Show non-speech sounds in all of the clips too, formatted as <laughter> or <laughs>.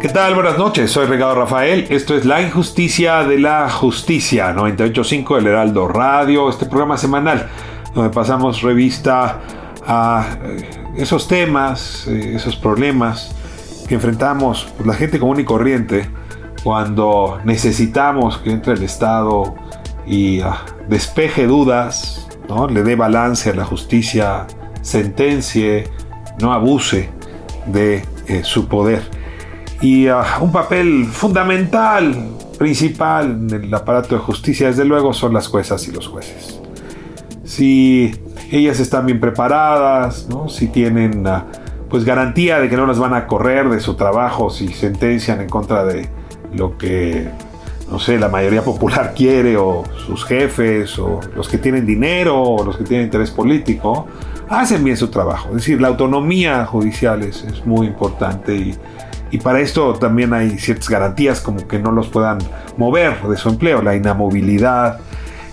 ¿Qué tal? Buenas noches, soy Ricardo Rafael. Esto es La Injusticia de la Justicia, 98.5 del Heraldo Radio, este programa semanal donde pasamos revista a eh, esos temas, eh, esos problemas que enfrentamos pues, la gente común y corriente cuando necesitamos que entre el Estado y ah, despeje dudas, ¿no? le dé balance a la justicia, sentencie, no abuse de eh, su poder y ah, un papel fundamental, principal en el aparato de justicia, desde luego, son las juezas y los jueces. Si ellas están bien preparadas, si tienen ah, pues garantía de que no las van a correr de su trabajo si sentencian en contra de lo que no sé, la mayoría popular quiere o sus jefes o los que tienen dinero o los que tienen interés político, hacen bien su trabajo. Es decir, la autonomía judicial es, es muy importante y y para esto también hay ciertas garantías como que no los puedan mover de su empleo, la inamovilidad.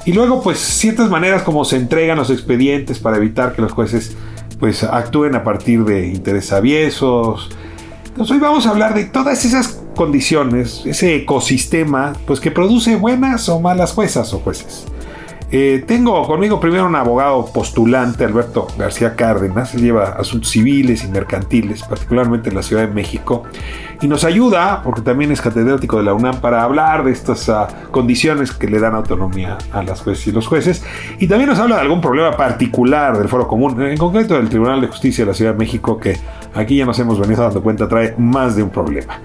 Y luego pues ciertas maneras como se entregan los expedientes para evitar que los jueces pues actúen a partir de intereses aviesos. Entonces hoy vamos a hablar de todas esas condiciones, ese ecosistema pues que produce buenas o malas juezas o jueces. Eh, tengo conmigo primero un abogado postulante, Alberto García Cárdenas. Él lleva asuntos civiles y mercantiles, particularmente en la Ciudad de México. Y nos ayuda, porque también es catedrático de la UNAM, para hablar de estas ah, condiciones que le dan autonomía a las jueces y los jueces. Y también nos habla de algún problema particular del Foro Común, en concreto del Tribunal de Justicia de la Ciudad de México, que aquí ya nos hemos venido dando cuenta trae más de un problema.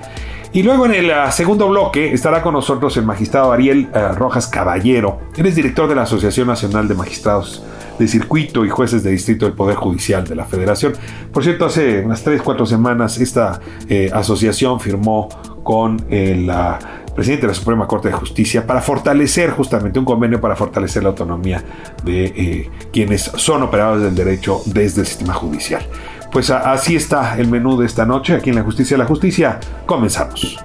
Y luego en el ah, segundo bloque estará con nosotros el magistrado Ariel ah, Rojas Caballero. Él es director de la Asociación Nacional de Magistrados de Circuito y Jueces de Distrito del Poder Judicial de la Federación. Por cierto, hace unas 3, 4 semanas esta eh, asociación firmó con el ah, presidente de la Suprema Corte de Justicia para fortalecer justamente un convenio para fortalecer la autonomía de eh, quienes son operadores del derecho desde el sistema judicial. Pues así está el menú de esta noche aquí en la Justicia la Justicia. Comenzamos.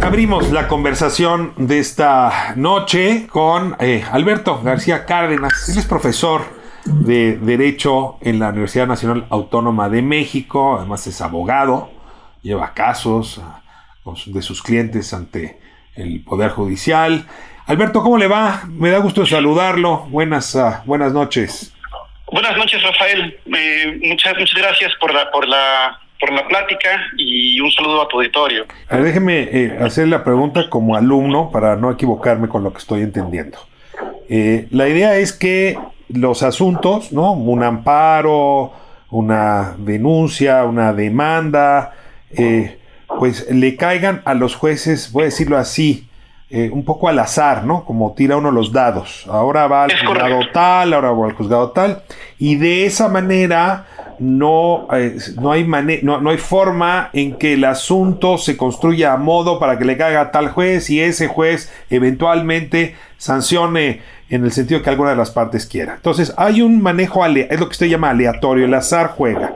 Abrimos la conversación de esta noche con eh, Alberto García Cárdenas. Él es profesor de Derecho en la Universidad Nacional Autónoma de México. Además es abogado. Lleva casos ah, de sus clientes ante el Poder Judicial. Alberto, ¿cómo le va? Me da gusto saludarlo. Buenas, ah, buenas noches. Buenas noches, Rafael. muchas, muchas gracias por la, por la, por la plática y un saludo a tu auditorio. déjeme eh, hacer la pregunta como alumno para no equivocarme con lo que estoy entendiendo. Eh, la idea es que los asuntos, ¿no? Un amparo, una denuncia, una demanda, eh, pues le caigan a los jueces, voy a decirlo así, eh, un poco al azar, ¿no? Como tira uno los dados. Ahora va al juzgado tal, ahora va al juzgado tal. Y de esa manera no, eh, no, hay no, no, hay forma en que el asunto se construya a modo para que le caiga a tal juez y ese juez eventualmente sancione en el sentido que alguna de las partes quiera. Entonces hay un manejo, es lo que usted llama aleatorio, el azar juega.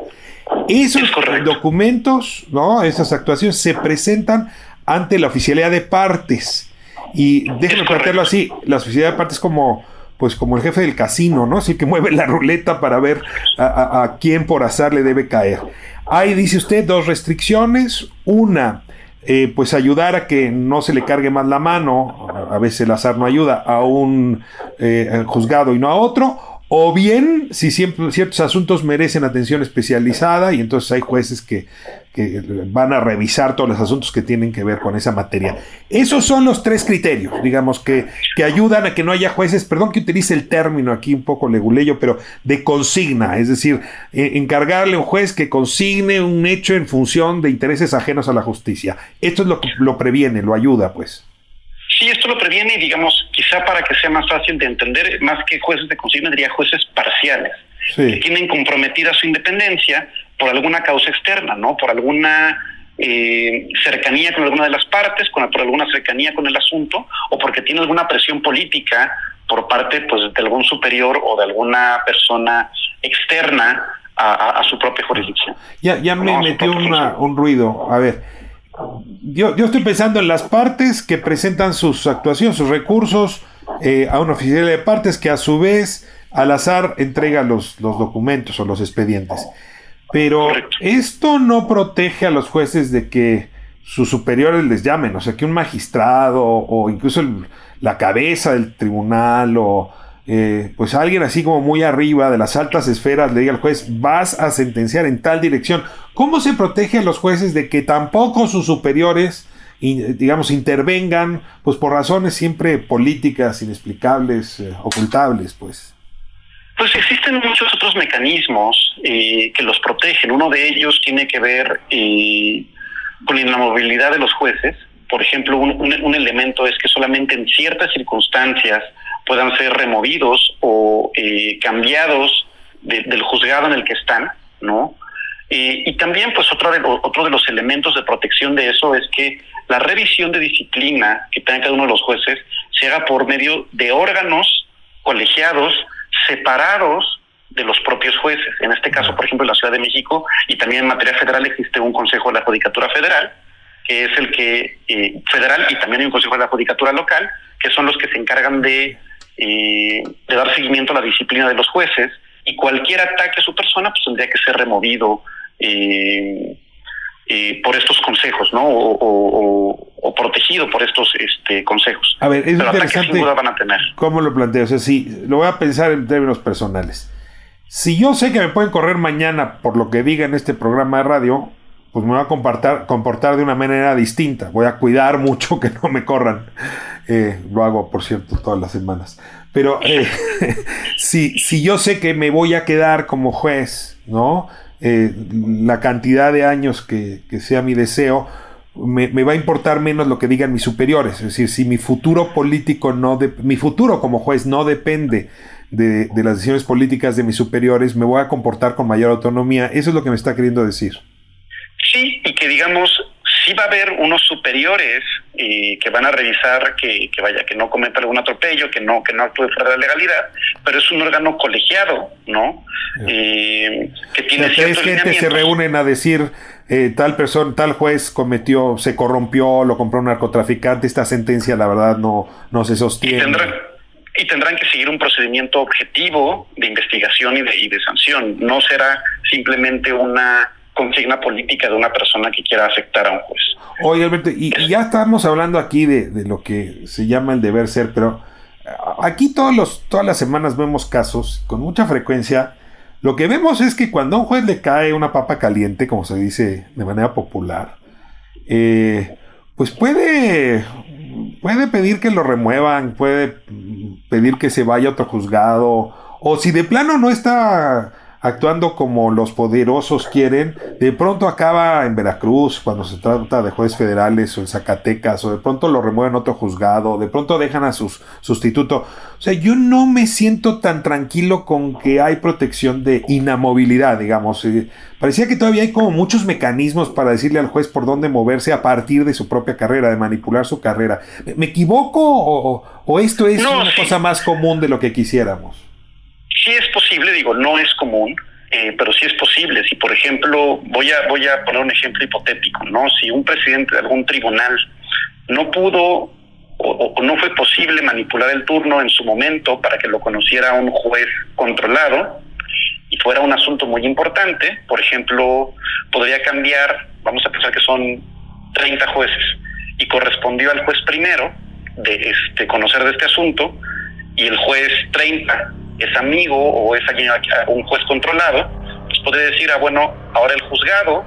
Esos documentos, ¿no? esas actuaciones se presentan ante la oficialidad de partes y déjenme plantearlo así, la sociedad de parte es como, pues como el jefe del casino, ¿no? Así que mueve la ruleta para ver a, quién por azar le debe caer. Hay, dice usted, dos restricciones. Una, eh, pues ayudar a que no se le cargue más la mano, a veces el azar no ayuda, a un eh, juzgado y no a otro, o bien si siempre, ciertos asuntos merecen atención especializada y entonces hay jueces que, van a revisar todos los asuntos que tienen que ver con esa materia. Esos son los tres criterios, digamos, que, que ayudan a que no haya jueces, perdón que utilice el término aquí un poco leguleyo, pero de consigna, es decir, eh, encargarle a un juez que consigne un hecho en función de intereses ajenos a la justicia. Esto es lo que lo previene, lo ayuda, pues. Sí, esto lo previene y digamos, quizá para que sea más fácil de entender, más que jueces de consigna, diría jueces parciales, que tienen comprometida su independencia por alguna causa externa, ¿no? Por alguna eh, cercanía con alguna de las partes, con, por alguna cercanía con el asunto, o porque tiene alguna presión política por parte pues, de algún superior o de alguna persona externa a, su propia jurisdicción. Ya, ya me metió un ruido. A ver, yo, yo estoy pensando en las partes que presentan sus actuaciones, sus recursos eh, a un oficial de partes que a su vez al azar entrega los, los documentos o los expedientes. Pero esto no protege a los jueces de que sus superiores les llamen, o sea, que un magistrado o incluso la cabeza del tribunal o eh, pues alguien así como muy arriba de las altas esferas le diga al juez, vas a sentenciar en tal dirección. ¿Cómo se protege a los jueces de que tampoco sus superiores, digamos, intervengan, pues por razones siempre políticas, inexplicables, eh, ocultables, pues? Pues existen muchos otros mecanismos eh, que los protegen. Uno de ellos tiene que ver con la movilidad de los jueces. Por ejemplo, un elemento es que solamente en ciertas circunstancias puedan ser removidos o eh, cambiados del juzgado en el que están, ¿no? y también, pues, otro de, otro de los elementos de protección de eso es que la revisión de disciplina que tenga cada uno de los jueces se haga por medio de órganos colegiados separados de los propios jueces. En este caso, por ejemplo, en la Ciudad de México y también en materia federal existe un Consejo de la Judicatura Federal, que es el que, eh, federal, y también hay un Consejo de la Judicatura Local, que son los que se encargan de de dar seguimiento a la disciplina de los jueces y cualquier ataque a su persona pues tendría que ser removido eh, eh, por estos consejos, ¿no? O, protegido por estos este, consejos. A ver, es interesante. Sin duda van a tener. ¿Cómo lo planteo? O sea, si lo voy a pensar en términos personales. Si yo sé que me pueden correr mañana por lo que diga en este programa de radio, pues me voy a comportar, comportar de una manera distinta. Voy a cuidar mucho que no me corran. Eh, lo hago, por cierto, todas las semanas. Pero eh, <laughs> si, si yo sé que me voy a quedar como juez, ¿no? Eh, la cantidad de años que, sea mi deseo, me, va a importar menos lo que digan mis superiores. Es decir, si mi futuro político no, de, mi futuro como juez no depende de, de, las decisiones políticas de mis superiores, me voy a comportar con mayor autonomía. Eso es lo que me está queriendo decir. Sí, y que digamos, sí va a haber unos superiores y que van a revisar que, vaya, que no cometa algún atropello, que no, que no actúe fuera de la legalidad, pero es un órgano colegiado, ¿no? que tiene tres gente se reúnen a decir eh, tal persona, tal juez cometió, se corrompió, lo compró un narcotraficante, esta sentencia la verdad no, no se sostiene. Y tendrán, y tendrán que seguir un procedimiento objetivo de investigación y de, y de sanción. No será simplemente una consigna política de una persona que quiera afectar a un juez. Oye, Alberto, y, ya estamos hablando aquí de, lo que se llama el deber ser, pero aquí todos los, todas las semanas vemos casos con mucha frecuencia. Lo que vemos es que cuando a un juez le cae una papa caliente, como se dice de manera popular, eh, pues puede, puede pedir que lo remuevan, puede pedir que se vaya a otro juzgado, o si de plano no está actuando como los poderosos quieren, de pronto acaba en Veracruz cuando se trata de jueces federales o en Zacatecas, o de pronto lo remueven a otro juzgado, de pronto dejan a su sustituto. O sea, yo no me siento tan tranquilo con que hay protección de inamovilidad, digamos. Eh, parecía que todavía hay como muchos mecanismos para decirle al juez por dónde moverse a partir de su propia carrera, de manipular su carrera. ¿Me equivoco o, esto es una cosa más común de lo que quisiéramos? Sí es posible, digo, no es común, eh, pero sí es posible. Si, por ejemplo, voy a, voy a poner un ejemplo hipotético, ¿no? Si un presidente de algún tribunal no pudo o, no fue posible manipular el turno en su momento para que lo conociera un juez controlado y fuera un asunto muy importante, por ejemplo, podría cambiar, vamos a pensar que son 30 jueces, y correspondió al juez primero de este, conocer de este asunto, y el juez 30 es amigo o es un juez controlado, pues puede decir, ah, bueno, ahora el juzgado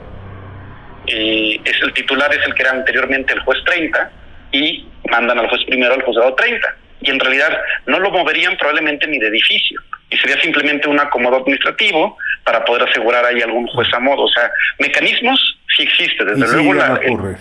eh, es el titular, es el que era anteriormente el juez 30 y mandan al juez primero al juzgado 30. Y en realidad no lo moverían probablemente ni de edificio. Y sería simplemente un acomodo administrativo para poder asegurar ahí algún juez a modo. O sea, mecanismos sí existen. Desde luego la, el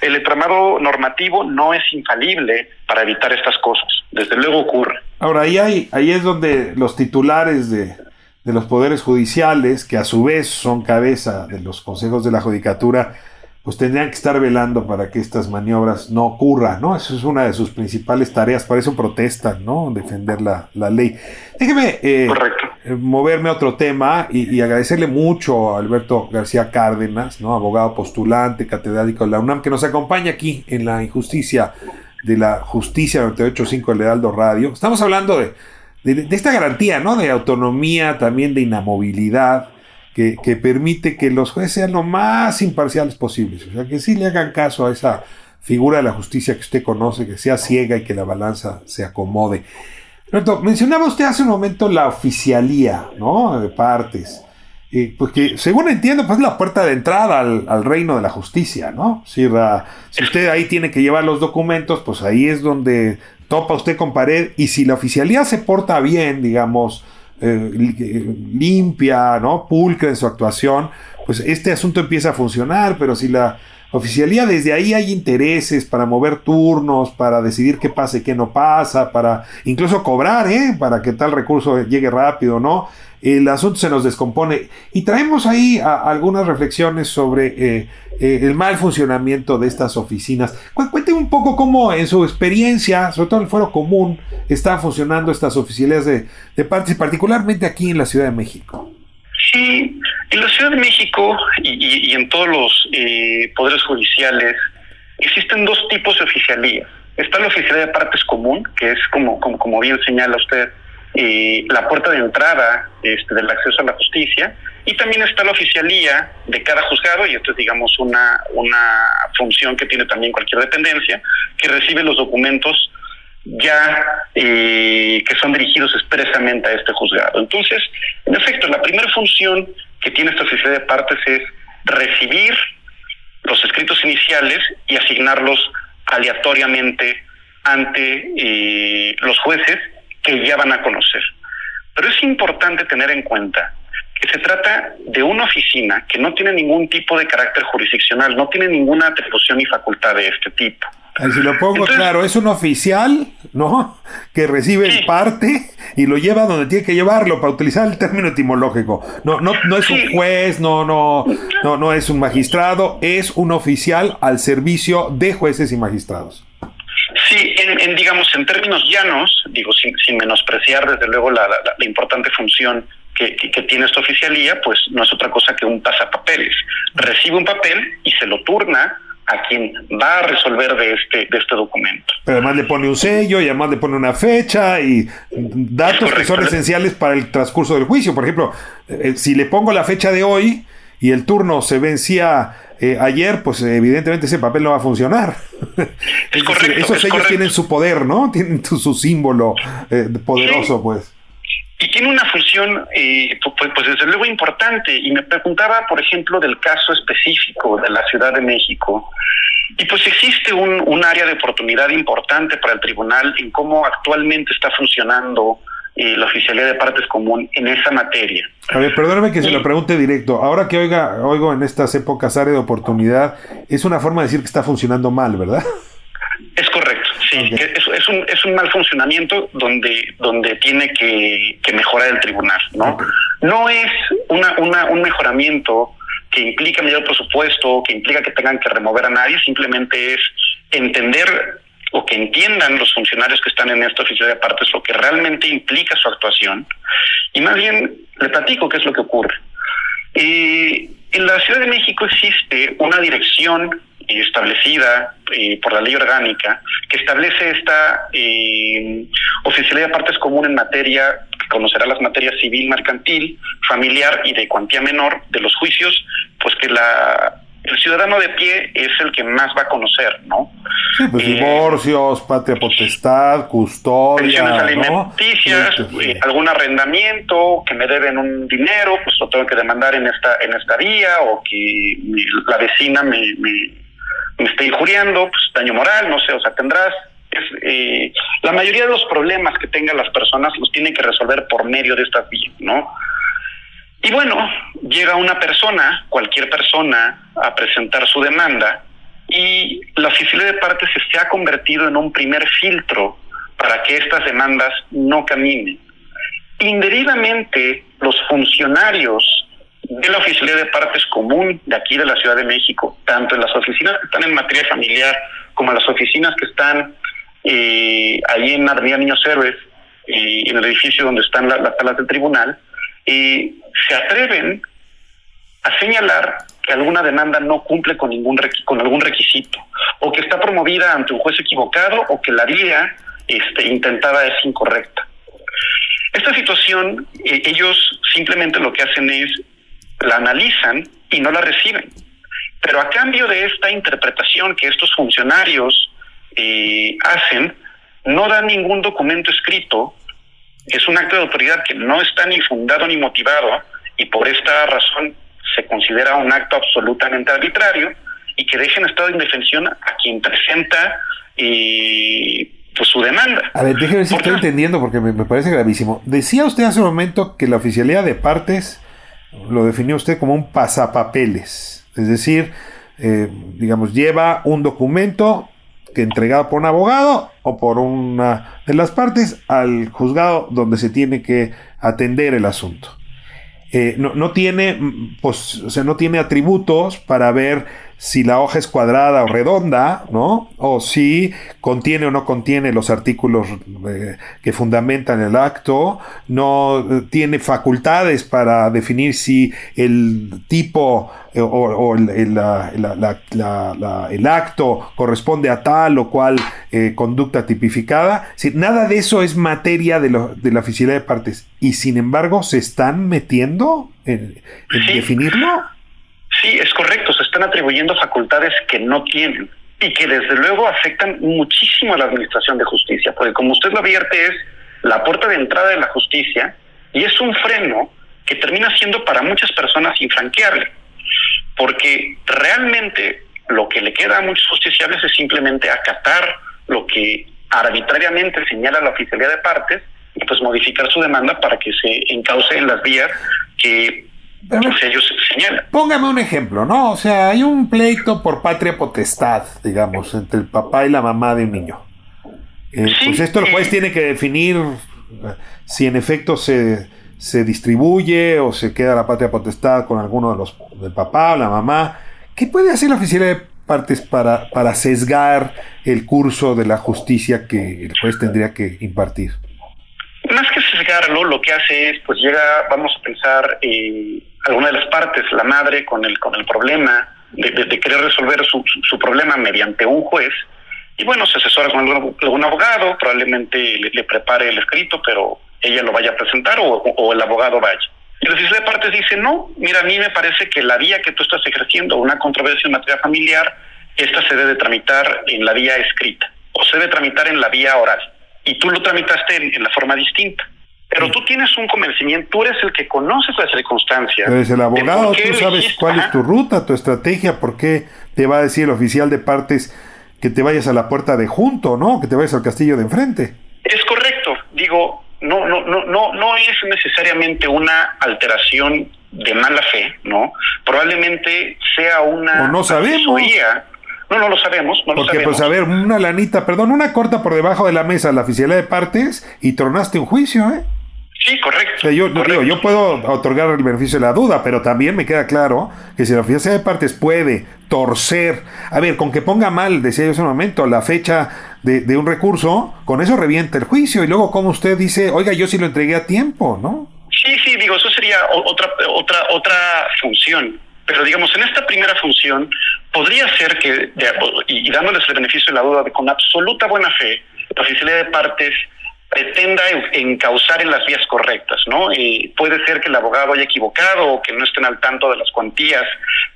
entramado normativo no es infalible para evitar estas cosas. Desde luego ocurre. Ahora, ahí, hay, ahí es donde los titulares de, de los poderes judiciales, que a su vez son cabeza de los consejos de la judicatura, pues tendrían que estar velando para que estas maniobras no ocurran, ¿no? Eso es una de sus principales tareas, por eso protestan, ¿no? Defender la, ley. Déjeme eh, eh, moverme a otro tema y, agradecerle mucho a Alberto García Cárdenas, ¿no? Abogado postulante, catedrático de la UNAM, que nos acompaña aquí en la injusticia de la justicia 985 del Heraldo Radio. Estamos hablando de, de esta garantía, ¿no? De autonomía, también de inamovilidad que, permite que los jueces sean lo más imparciales posibles. O sea, que sí le hagan caso a esa figura de la justicia que usted conoce, que sea ciega y que la balanza se acomode. Roberto, mencionaba usted hace un momento la oficialía, ¿no? De partes. Eh, pues que, según entiendo, pues es la puerta de entrada al, reino de la justicia, ¿no? Si, si usted ahí tiene que llevar los documentos, pues ahí es donde topa usted con pared. Y si la oficialía se porta bien, digamos, eh, limpia, ¿no? Pulcra en su actuación, pues este asunto empieza a funcionar, pero si la oficialía desde ahí hay intereses para mover turnos, para decidir qué pasa y qué no pasa, para incluso cobrar, ¿eh? Para que tal recurso llegue rápido, ¿no? el asunto se nos descompone. Y traemos ahí algunas reflexiones sobre eh, eh, el mal funcionamiento de estas oficinas. Cuénteme un poco cómo en su experiencia, sobre todo en el Foro Común, están funcionando estas oficialidades de, de partes, particularmente aquí en la Ciudad de México. Sí, en la Ciudad de México y, en todos los eh, poderes judiciales existen dos tipos de oficialía. Está la oficialía de partes común, que es como, como, bien señala usted, la puerta de entrada este, del acceso a la justicia y también está la oficialía de cada juzgado y esto es digamos una, una función que tiene también cualquier dependencia que recibe los documentos ya que son dirigidos expresamente a este juzgado. Entonces, en efecto, la primera función que tiene esta oficialía de partes es recibir los escritos iniciales y asignarlos aleatoriamente ante eh, los jueces que ya van a conocer. Pero es importante tener en cuenta que se trata de una oficina que no tiene ningún tipo de carácter jurisdiccional, no tiene ninguna atribución y facultad de este tipo. Si lo pongo claro, es un oficial, ¿no? Que recibe el parte y lo lleva donde tiene que llevarlo, para utilizar el término etimológico. No, no, no es un juez, no, no, no, no es un magistrado, es un oficial al servicio de jueces y magistrados. Sí, en, digamos, en términos llanos, digo, sin, menospreciar desde luego la, importante función que, tiene esta oficialía, pues no es otra cosa que un pasapapeles. Recibe un papel y se lo turna a quien va a resolver de este, de este documento. Pero además le pone un sello y además le pone una fecha y datos que son esenciales para el transcurso del juicio. Por ejemplo, eh, si le pongo la fecha de hoy y el turno se vencía eh, ayer, pues evidentemente ese papel no va a funcionar. <laughs> Es correcto, esos ellos tienen su poder, ¿no? Tienen su, símbolo eh, poderoso, pues. Y tiene una función, eh, pues, pues, desde luego importante. Y me preguntaba, por ejemplo, del caso específico de la Ciudad de México. Y pues existe un, un área de oportunidad importante para el tribunal en cómo actualmente está funcionando la oficialidad de partes común en esa materia. A ver, perdóname que se lo pregunte directo. Ahora que oiga, oigo en estas épocas área de oportunidad, es una forma de decir que está funcionando mal, ¿verdad? Sí. Es, es, un, es un mal funcionamiento donde, donde tiene que, mejorar el tribunal, ¿no? No es una, una, un mejoramiento que implica mayor presupuesto, que implica que tengan que remover a nadie, simplemente es entender o que entiendan los funcionarios que están en esta oficina de partes lo que realmente implica su actuación. Y más bien le platico qué es lo que ocurre. Eh, en la Ciudad de México existe una dirección establecida eh, por la ley orgánica que establece esta eh, oficialidad de partes común en materia que conocerá las materias civil, mercantil, familiar y de cuantía menor de los juicios, pues que la el ciudadano de pie es el que más va a conocer, ¿no? Sí, pues divorcios, patria potestad, custodia. Pensiones alimenticias, eh, algún arrendamiento, que me deben un dinero, pues lo tengo que demandar en esta, en esta vía, o que la vecina me, me, esté injuriando, pues daño moral, no sé, o sea, tendrás. Eh, la mayoría de los problemas que tengan las personas los tienen que resolver por medio de esta vía, ¿no? Y bueno, llega una persona, cualquier persona, a presentar su demanda y la oficina de partes se ha convertido en un primer filtro para que estas demandas no caminen. Indebidamente, los funcionarios de la Oficina de Partes Común de aquí de la Ciudad de México, tanto en las oficinas que están en materia familiar como en las oficinas que están eh, ahí en Avenida Niños Héroes, eh, en el edificio donde están las salas del tribunal, eh, se atreven a señalar que alguna demanda no cumple con ningún con algún requisito o que está promovida ante un juez equivocado o que la vía este, intentada es incorrecta. Esta situación eh, ellos simplemente lo que hacen es la analizan y no la reciben. Pero a cambio de esta interpretación que estos funcionarios eh, hacen, no dan ningún documento escrito, es un acto de autoridad que no está ni fundado ni motivado y por esta razón se considera un acto absolutamente arbitrario y que deja en estado de indefensión a quien presenta y pues, su demanda. A ver, déjeme ver si estoy entendiendo porque me, parece gravísimo. Decía usted hace un momento que la oficialidad de partes lo definió usted como un pasapapeles, es decir, eh, digamos, lleva un documento que entregado por un abogado o por una de las partes al juzgado donde se tiene que atender el asunto. Eh, no, no, tiene, pues, o sea, no tiene atributos para ver si la hoja es cuadrada o redonda, ¿no? O si contiene o no contiene los artículos eh, que fundamentan el acto, no eh, tiene facultades para definir si el tipo eh, o, el, el, acto corresponde a tal o cual conducta tipificada. Si, nada de eso es materia de, de, la oficialidad de partes y sin embargo se están metiendo en, definirlo. Sí, es correcto, se están atribuyendo facultades que no tienen y que desde luego afectan muchísimo a la administración de justicia, porque como usted lo advierte es la puerta de entrada de la justicia y es un freno que termina siendo para muchas personas infranqueable, porque realmente lo que le queda a muchos justiciables es simplemente acatar lo que arbitrariamente señala la oficialidad de partes y pues modificar su demanda para que se encauce en las vías que ellos señalan. Póngame un ejemplo, ¿no? O sea, hay un pleito por patria potestad, digamos, entre el papá y la mamá de un niño. Eh, pues esto el juez tiene que definir eh, si en efecto se, se distribuye o se queda la patria potestad con alguno de los del papá o la mamá. ¿Qué puede hacer la oficina de partes para, para sesgar el curso de la justicia que el juez tendría que impartir? Más que sesgarlo, lo que hace es, pues llega, vamos a pensar, eh, alguna de las partes, la madre con el, con el problema de, querer resolver su, su, problema mediante un juez, y bueno, se asesora con algún, abogado, probablemente le, prepare el escrito, pero ella lo vaya a presentar o, el abogado vaya. Y la oficina de partes dice, no, mira, a mí me parece que la vía que tú estás ejerciendo, una controversia en materia familiar, esta se debe tramitar en la vía escrita o se debe tramitar en la vía oral. Y tú lo tramitaste en la forma distinta. Pero tú tienes un convencimiento, tú eres el que conoces las circunstancias. Eres el abogado, tú sabes cuál es tu ruta, tu estrategia, por qué te va a decir el oficial de partes que te vayas a la puerta de junto, ¿no? Que te vayas al castillo de enfrente. Es correcto, digo, no, no, no, no, no es necesariamente una alteración de mala fe, ¿no? Probablemente sea una o no sabemos. No, no lo sabemos, no Porque, lo sabemos. pues, a ver, una lanita, perdón, una corta por debajo de la mesa, la oficialidad de partes, y tronaste un juicio, ¿eh? Sí, correcto. yo, Digo, yo puedo otorgar el beneficio de la duda, pero también me queda claro que si la oficina de partes puede torcer, a ver, con que ponga mal, decía yo hace un momento, la fecha de, un recurso, con eso revienta el juicio y luego como usted dice, oiga, yo sí lo entregué a tiempo, ¿no? Sí, sí, digo, eso sería otra, otra, otra función. Pero digamos, en esta primera función, podría ser que, y, dándoles el beneficio de la duda, con absoluta buena fe, la oficialidad de partes pretenda encauzar en las vías correctas, ¿no? puede ser que el abogado haya equivocado o que no estén al tanto de las cuantías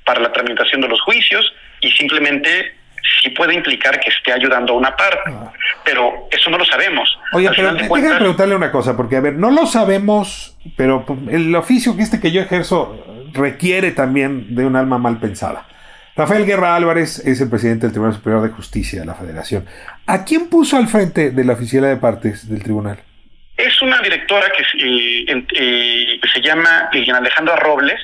para la tramitación de los juicios y simplemente sí puede implicar que esté ayudando a una parte, ah. pero eso no lo sabemos. Oye, pero déjame preguntarle una cosa, porque a ver, no lo sabemos, pero el oficio que este que yo ejerzo requiere también de un alma mal pensada. Rafael Guerra Álvarez es el presidente del Tribunal Superior de Justicia de la Federación. ¿A quién puso al frente de la oficialidad de partes del tribunal? Es una directora que, eh, eh, se llama Alejandra Robles,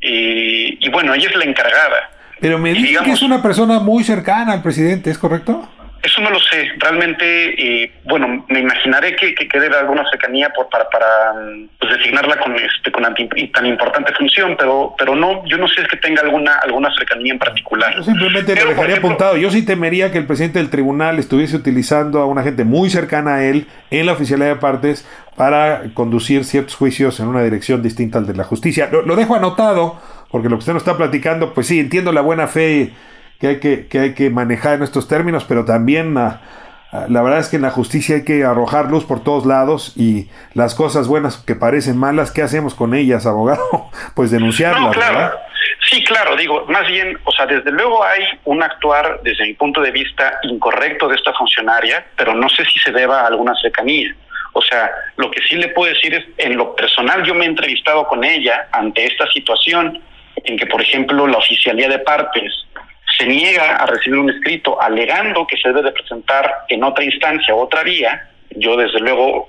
eh, y bueno, ella es la encargada. Pero me dice que es una persona muy cercana al presidente, ¿es correcto? Eso no lo sé. Realmente, eh, bueno, me imaginaré que, que, quede alguna cercanía por, para, para pues, designarla con este con tan importante función, pero pero no, yo no sé si que tenga alguna alguna cercanía en particular. Yo simplemente lo dejaría apuntado. Yo sí temería que el presidente del tribunal estuviese utilizando a una gente muy cercana a él en la oficialidad de partes para conducir ciertos juicios en una dirección distinta al de la justicia. Lo, lo dejo anotado, porque lo que usted nos está platicando, pues sí, entiendo la buena fe que hay que, que, hay que manejar en estos términos, pero también ah, ah, la verdad es que en la justicia hay que arrojar luz por todos lados y las cosas buenas que parecen malas, ¿qué hacemos con ellas, abogado? <laughs> Pues denunciarlas, claro. Sí, claro, digo, más bien, o sea, desde luego hay un actuar, desde mi punto de vista, incorrecto de esta funcionaria, pero no sé si se deba a alguna cercanía. O sea, lo que sí le puedo decir es, en lo personal yo me he entrevistado con ella ante esta situación en que, por ejemplo, la oficialía de partes se niega a recibir un escrito alegando que se debe de presentar en otra instancia, otra vía, yo desde luego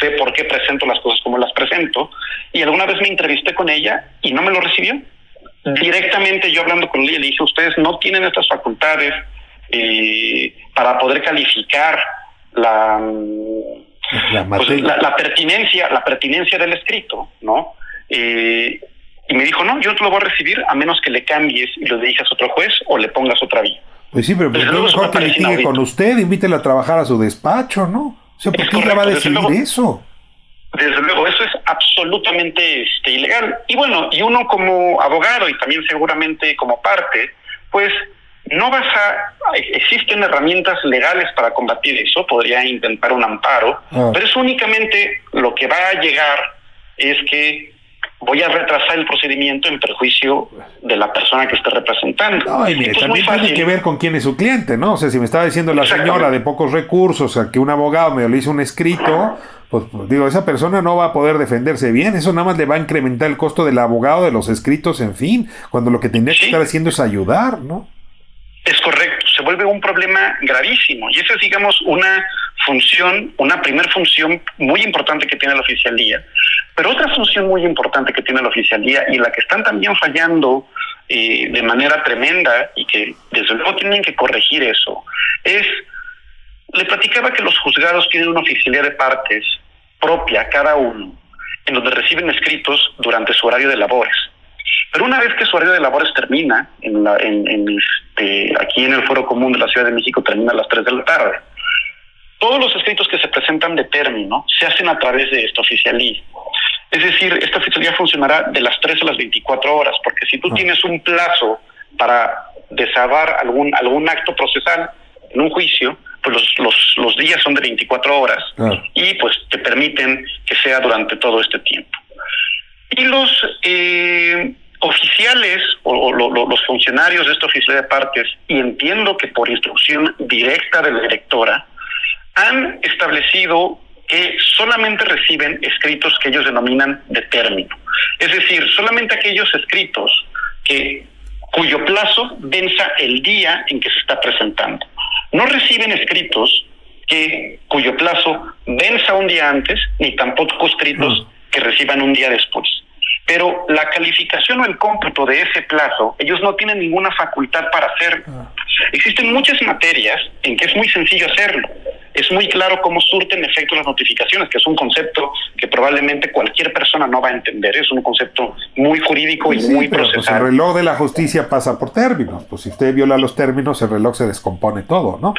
sé por qué presento las cosas como las presento, y alguna vez me entrevisté con ella y no me lo recibió. Directamente yo hablando con ella le dije, ustedes no tienen estas facultades eh, para poder calificar la, la, pues, la, pertinencia, la pertinencia del escrito, ¿no? Eh, y me dijo, no, yo no te lo voy a recibir a menos que le cambies y lo dirijas a otro juez o le pongas otra vía. Pues sí, pero pues es mejor que litigue con usted, invítela a trabajar a su despacho, ¿no? O sea, ¿por qué ella va a decidir eso? Desde luego, eso es absolutamente este, ilegal. Y bueno, y uno como abogado y también seguramente como parte, pues no vas a... Existen herramientas legales para combatir eso, podría intentar un amparo, ah. pero es únicamente lo que va a llegar es que voy a retrasar el procedimiento en perjuicio de la persona que esté representando. No, y también tiene que ver con quién es su cliente, ¿no? O sea, si me estaba diciendo la señora de pocos recursos, a que un abogado me le hizo un escrito, pues, pues digo, esa persona no va a poder defenderse bien, eso nada más le va a incrementar el costo del abogado, de los escritos, en fin, cuando lo que tendría que estar haciendo es ayudar, ¿no? Es correcto, se vuelve un problema gravísimo y esa es, digamos, una función, una primer función muy importante que tiene la oficialía. Pero otra función muy importante que tiene la oficialía y la que están también fallando eh, de manera tremenda y que desde luego tienen que corregir eso, es, le platicaba que los juzgados tienen una oficialía de partes propia, cada uno, en donde reciben escritos durante su horario de labores. Pero una vez que su horario de labores termina, en la, en, este, aquí en el Foro Común de la Ciudad de México termina a las 3 de la tarde, todos los escritos que se presentan de término se hacen a través de esta oficialía. Es decir, esta oficialía funcionará de las 3 a las 24 horas, porque si tú ah. tienes un plazo para desabar algún, algún acto procesal en un juicio, pues los, los, los días son de 24 horas ah. y pues te permiten que sea durante todo este tiempo. Y los eh, oficiales o, los funcionarios de esta oficina de partes, y entiendo que por instrucción directa de la directora, han establecido que solamente reciben escritos que ellos denominan de término. Es decir, solamente aquellos escritos que cuyo plazo venza el día en que se está presentando. No reciben escritos que cuyo plazo venza un día antes, ni tampoco escritos que reciban un día después. Pero la calificación o el cómputo de ese plazo, ellos no tienen ninguna facultad para hacerlo. Ah. Existen muchas materias en que es muy sencillo hacerlo. Es muy claro cómo surten efecto las notificaciones, que es un concepto que probablemente cualquier persona no va a entender. Es un concepto muy jurídico y muy procesal. Pues el reloj de la justicia pasa por términos. Pues si usted viola los términos, el reloj se descompone todo, ¿no?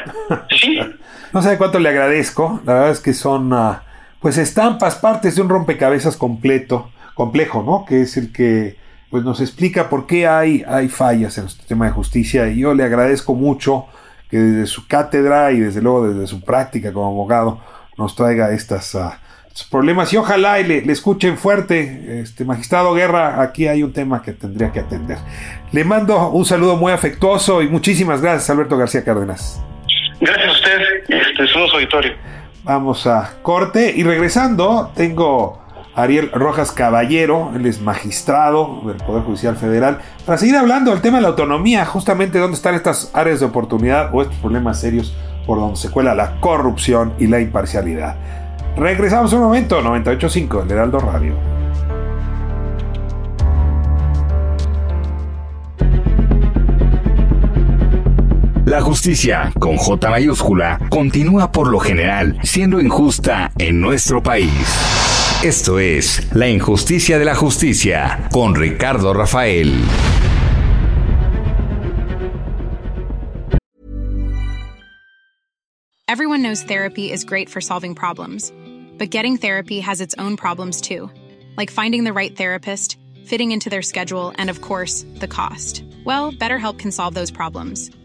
Sí. <laughs> no sé cuánto le agradezco. La verdad es que son, ah, pues, estampas, partes de un rompecabezas completo complejo, ¿no? Que es el que pues nos explica por qué hay, hay fallas en el sistema de justicia y yo le agradezco mucho que desde su cátedra y desde luego desde su práctica como abogado nos traiga estas, ah, sus problemas y ojalá y le, escuchen fuerte. Este magistrado Guerra, aquí hay un tema que tendría que atender. Le mando un saludo muy afectuoso y muchísimas gracias, Alberto García Cárdenas. Gracias a usted, este, auditorio. Vamos a corte y regresando, tengo Ariel Rojas Caballero, él es magistrado del Poder Judicial Federal, para seguir hablando del tema de la autonomía, justamente dónde están estas áreas de oportunidad o estos problemas serios por donde se cuela la corrupción y la imparcialidad. Regresamos un momento, 98.5, el Heraldo Radio. La justicia, con J mayúscula, continúa por lo general siendo injusta en nuestro país. Esto es La Injusticia de la Justicia con Ricardo Rafael. Everyone knows therapy is great for solving problems, but getting therapy has its own problems too, like finding the right therapist, fitting into their schedule, and of course, the cost. Well, BetterHelp can solve those problems.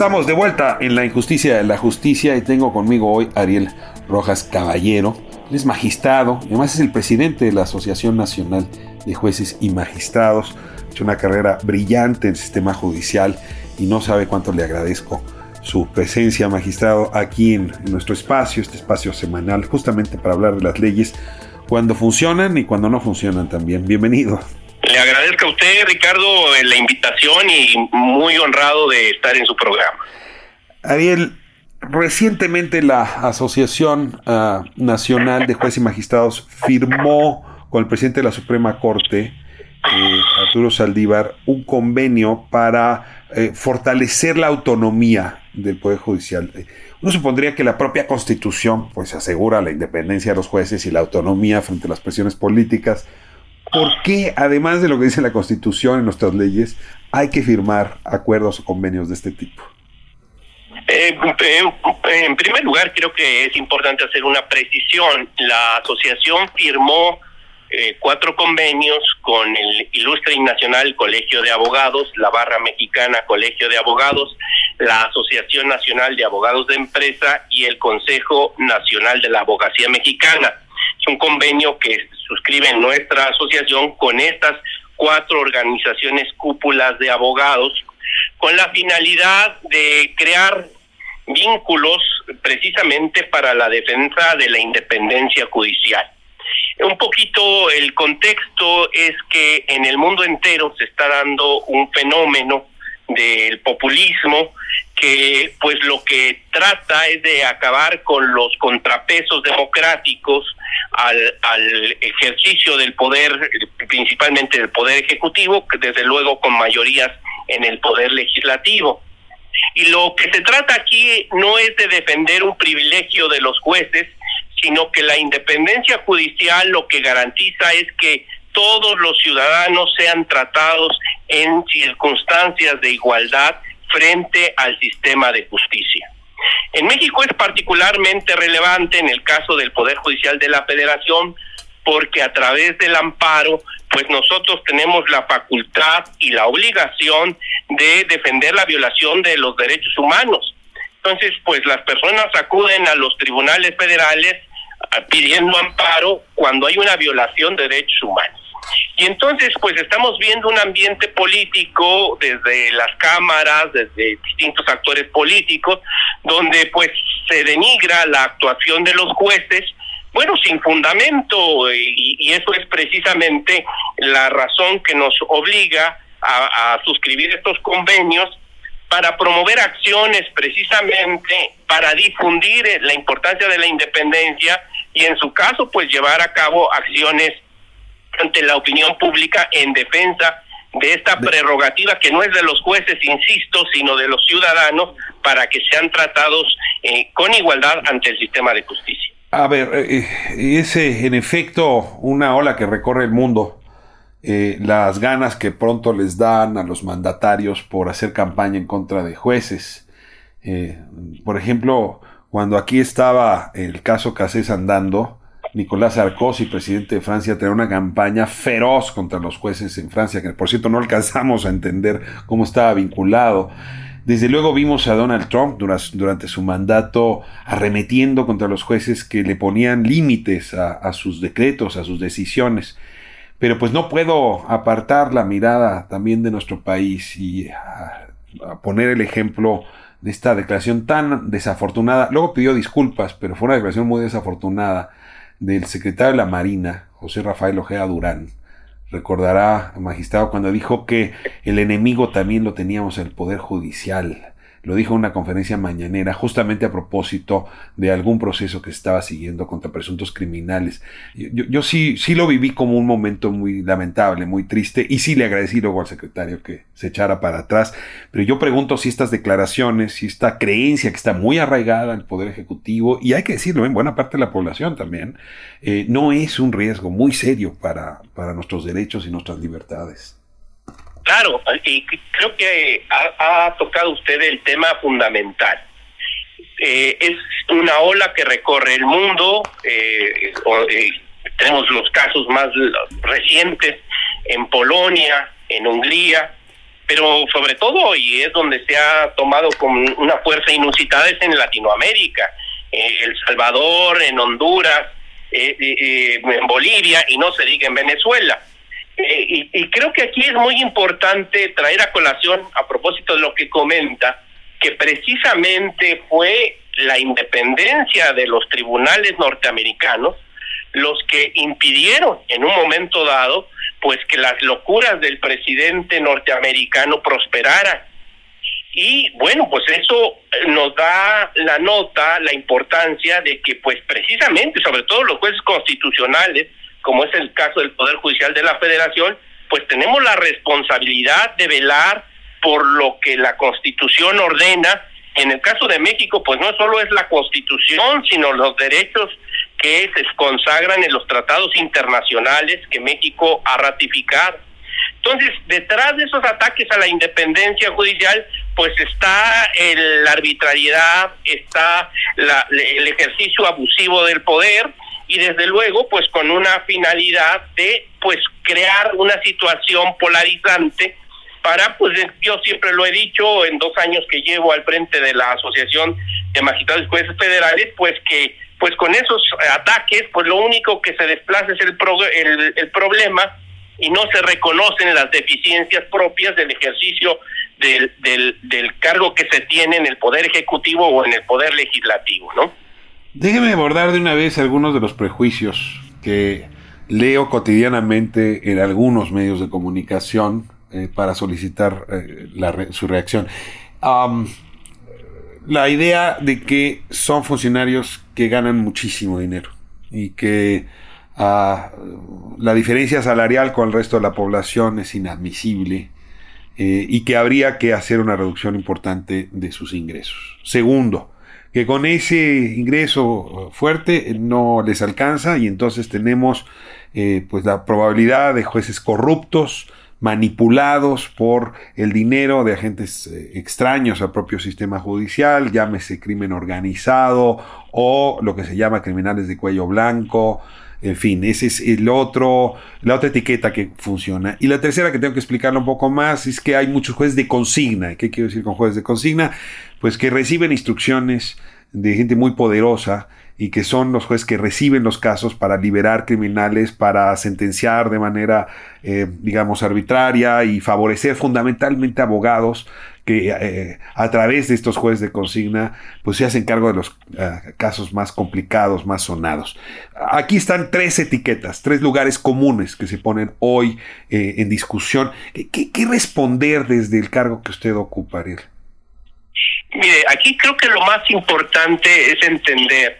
Estamos de vuelta en la injusticia de la justicia y tengo conmigo hoy Ariel Rojas Caballero. Él es magistrado además es el presidente de la Asociación Nacional de Jueces y Magistrados. Ha hecho una carrera brillante en el sistema judicial y no sabe cuánto le agradezco su presencia, magistrado, aquí en, en nuestro espacio, este espacio semanal, justamente para hablar de las leyes cuando funcionan y cuando no funcionan también. Bienvenido. Le agradezco a usted, Ricardo, la invitación y muy honrado de estar en su programa. Ariel, recientemente la Asociación ah, Nacional de Jueces y Magistrados firmó con el presidente de la Suprema Corte, eh, Arturo Saldívar, un convenio para eh, fortalecer la autonomía del Poder Judicial. Uno supondría que la propia Constitución pues asegura la independencia de los jueces y la autonomía frente a las presiones políticas, ¿Por qué, además de lo que dice la Constitución y nuestras leyes, hay que firmar acuerdos o convenios de este tipo? Eh, en primer lugar, creo que es importante hacer una precisión. La asociación firmó eh, cuatro convenios con el Ilustre y Nacional Colegio de Abogados, la Barra Mexicana Colegio de Abogados, la Asociación Nacional de Abogados de Empresa y el Consejo Nacional de la Abogacía Mexicana. Es un convenio que suscribe nuestra asociación con estas cuatro organizaciones cúpulas de abogados con la finalidad de crear vínculos precisamente para la defensa de la independencia judicial. Un poquito el contexto es que en el mundo entero se está dando un fenómeno del populismo que pues lo que trata es de acabar con los contrapesos democráticos al, al ejercicio del poder, principalmente del poder ejecutivo, que desde luego con mayorías en el poder legislativo. Y lo que se trata aquí no es de defender un privilegio de los jueces, sino que la independencia judicial lo que garantiza es que todos los ciudadanos sean tratados en circunstancias de igualdad frente al sistema de justicia. En México es particularmente relevante en el caso del Poder Judicial de la Federación porque a través del amparo, pues nosotros tenemos la facultad y la obligación de defender la violación de los derechos humanos. Entonces, pues las personas acuden a los tribunales federales ah, pidiendo amparo cuando hay una violación de derechos humanos. Y entonces, pues estamos viendo un ambiente político desde las cámaras, desde distintos actores políticos, donde pues se denigra la actuación de los jueces, bueno, sin fundamento, y, eso es precisamente la razón que nos obliga a, suscribir estos convenios para promover acciones precisamente para difundir la importancia de la independencia y en su caso pues llevar a cabo acciones ante la opinión pública en defensa de esta prerrogativa que no es de los jueces, insisto, sino de los ciudadanos para que sean tratados eh, con igualdad ante el sistema de justicia. A ver, eh, eh, es en efecto una ola que recorre el mundo. las ganas que pronto les dan a los mandatarios por hacer campaña en contra de jueces. por ejemplo, cuando aquí estaba el caso Casés andando, Nicolás Sarkozy, presidente de Francia, tenía una campaña feroz contra los jueces en Francia, que por cierto no alcanzamos a entender cómo estaba vinculado. Desde luego vimos a Donald Trump durante, su mandato arremetiendo contra los jueces que le ponían límites a, sus decretos, a sus decisiones. Pero pues no puedo apartar la mirada también de nuestro país y poner el ejemplo de esta declaración tan desafortunada. Luego pidió disculpas, pero fue una declaración muy desafortunada del secretario de la Marina, José Rafael Ojeda Durán. Recordará, magistrado, cuando dijo que el enemigo también lo teníamos en el Poder Judicial lo dijo en una conferencia mañanera justamente a propósito de algún proceso que estaba siguiendo contra presuntos criminales. Yo, sí, sí lo viví como un momento muy lamentable, muy triste, y sí le agradecí luego al secretario que se echara para atrás, pero yo pregunto si estas declaraciones, si esta creencia que está muy arraigada el Poder Ejecutivo, y hay que decirlo en buena parte de la población también, eh, no es un riesgo muy serio para, para nuestros derechos y nuestras libertades. Claro, y creo que ha, tocado usted el tema fundamental. Eh, es una ola que recorre el mundo. Eh, eh, tenemos los casos más recientes en Polonia, en Hungría, pero sobre todo, y es donde se ha tomado con una fuerza inusitada, es en Latinoamérica, El Salvador, en Honduras, en Bolivia, y no se diga en Venezuela. Eh, y, creo que aquí es muy importante traer a colación, a propósito de lo que comenta, que precisamente fue la independencia de los tribunales norteamericanos los que impidieron en un momento dado pues que las locuras del presidente norteamericano prosperaran. Y bueno, pues eso nos da la nota, la importancia de que pues precisamente, sobre todo los jueces constitucionales, como es el caso del Poder Judicial de la Federación, pues tenemos la responsabilidad de velar por lo que la Constitución ordena. En el caso de México, pues no solo es la Constitución, sino los derechos que se consagran en los tratados internacionales que México ha ratificado. Entonces, detrás de esos ataques a la independencia judicial, pues está la arbitrariedad, está el ejercicio abusivo del poder, y desde luego pues con una finalidad de pues crear una situación polarizante para pues yo siempre lo he dicho en dos años que llevo al frente de la asociación de magistrados y jueces federales pues que pues con esos ataques pues lo único que se desplaza es el, el, el problema y no se reconocen las deficiencias propias del ejercicio del, del cargo que se tiene en el poder ejecutivo o en el poder legislativo no Déjeme abordar de una vez algunos de los prejuicios que leo cotidianamente en algunos medios de comunicación eh, para solicitar eh, su reacción. la idea de que son funcionarios que ganan muchísimo dinero y que ah, la diferencia salarial con el resto de la población es inadmisible eh, y que habría que hacer una reducción importante de sus ingresos. Segundo, que con ese ingreso fuerte no les alcanza y entonces tenemos eh, pues la probabilidad de jueces corruptos, manipulados por el dinero de agentes eh, extraños al propio sistema judicial, llámese crimen organizado o lo que se llama criminales de cuello blanco, en fin, ese es el otro, la otra etiqueta que funciona. Y la tercera que tengo que explicarlo un poco más es que hay muchos jueces de consigna. ¿Qué quiero decir con jueces de consigna? Pues que reciben instrucciones de gente muy poderosa y que son los jueces que reciben los casos para liberar criminales, para sentenciar de manera, eh, digamos, arbitraria y favorecer fundamentalmente abogados que eh, a través de estos jueces de consigna pues se hacen cargo de los eh, casos más complicados, más sonados. Aquí están tres etiquetas, tres lugares comunes que se ponen hoy en discusión. ¿Qué, ¿Qué, responder desde el cargo que usted ocupa, Ariel? Mire, aquí creo que lo más importante es entender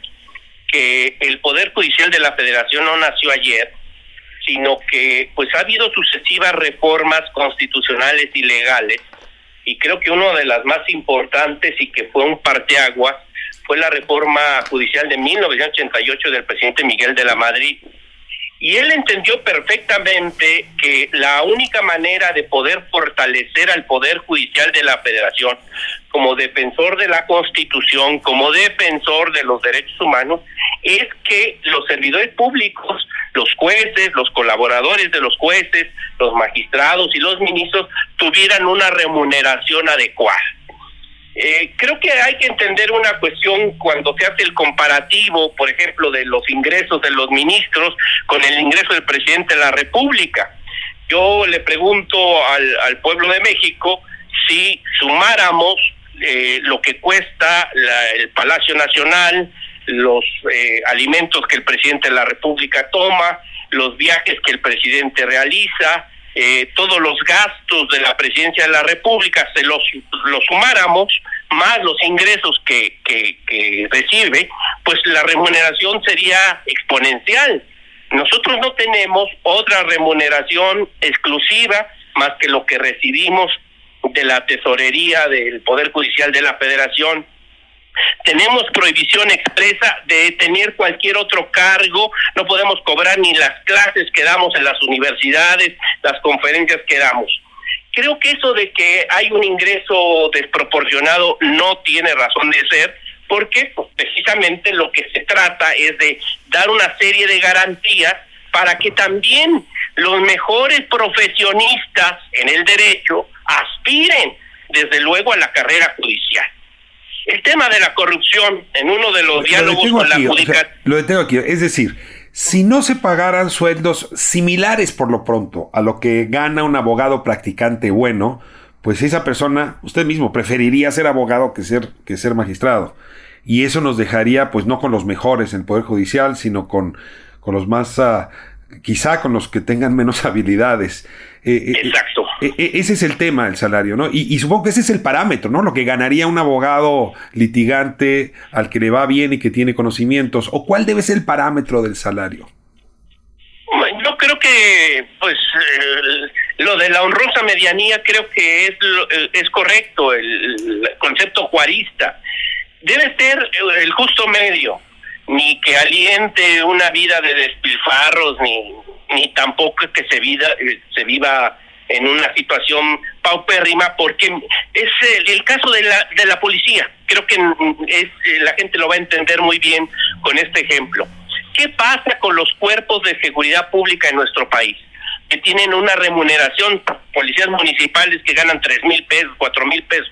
que el Poder Judicial de la Federación no nació ayer, sino que pues ha habido sucesivas reformas constitucionales y legales y creo que una de las más importantes y que fue un parteaguas fue la reforma judicial de 1988 del presidente Miguel de la Madrid. Y él entendió perfectamente que la única manera de poder fortalecer al Poder Judicial de la Federación como defensor de la Constitución, como defensor de los derechos humanos, es que los servidores públicos, los jueces, los colaboradores de los jueces, los magistrados y los ministros tuvieran una remuneración adecuada. Eh, creo que hay que entender una cuestión cuando se hace el comparativo, por ejemplo, de los ingresos de los ministros con el ingreso del presidente de la República. Yo le pregunto al, pueblo de México si sumáramos eh, lo que cuesta el Palacio Nacional, los eh, alimentos que el presidente de la República toma, los viajes que el presidente realiza, eh, todos los gastos de la presidencia de la República, se los, los sumáramos, más los ingresos que, que, recibe, pues la remuneración sería exponencial. Nosotros no tenemos otra remuneración exclusiva más que lo que recibimos de la tesorería del Poder Judicial de la Federación tenemos prohibición expresa de tener cualquier otro cargo, no podemos cobrar ni las clases que damos en las universidades, las conferencias que damos. Creo que eso de que hay un ingreso desproporcionado no tiene razón de ser, porque precisamente lo que se trata es de dar una serie de garantías para que también los mejores profesionistas en el derecho aspiren desde luego a la carrera judicial. El tema de la corrupción en uno de los diálogos con la judicatura. lo detengo aquí, es decir, si no se pagaran sueldos similares por lo pronto a lo que gana un abogado practicante bueno, pues esa persona, usted mismo, preferiría ser abogado que ser, que ser magistrado. Y eso nos dejaría, pues no con los mejores en el Poder Judicial, sino con, con los más, ah, quizá con los que tengan menos <laughs> habilidades. Eh, eh, Exacto. Eh, ese es el tema, el salario, ¿no? Y, supongo que ese es el parámetro, ¿no? Lo que ganaría un abogado litigante al que le va bien y que tiene conocimientos. ¿O cuál debe ser el parámetro del salario? Yo creo que, pues, lo de la honrosa medianía creo que es, es correcto, el, concepto juarista. Debe ser el justo medio, ni que aliente una vida de despilfarros, ni, ni tampoco que se, vida, se viva en una situación paupérrima porque es el, caso de la, de la policía. Creo que es, la gente lo va a entender muy bien con este ejemplo. ¿Qué pasa con los cuerpos de seguridad pública en nuestro país? Que tienen una remuneración, policías municipales que ganan tres mil pesos, cuatro mil pesos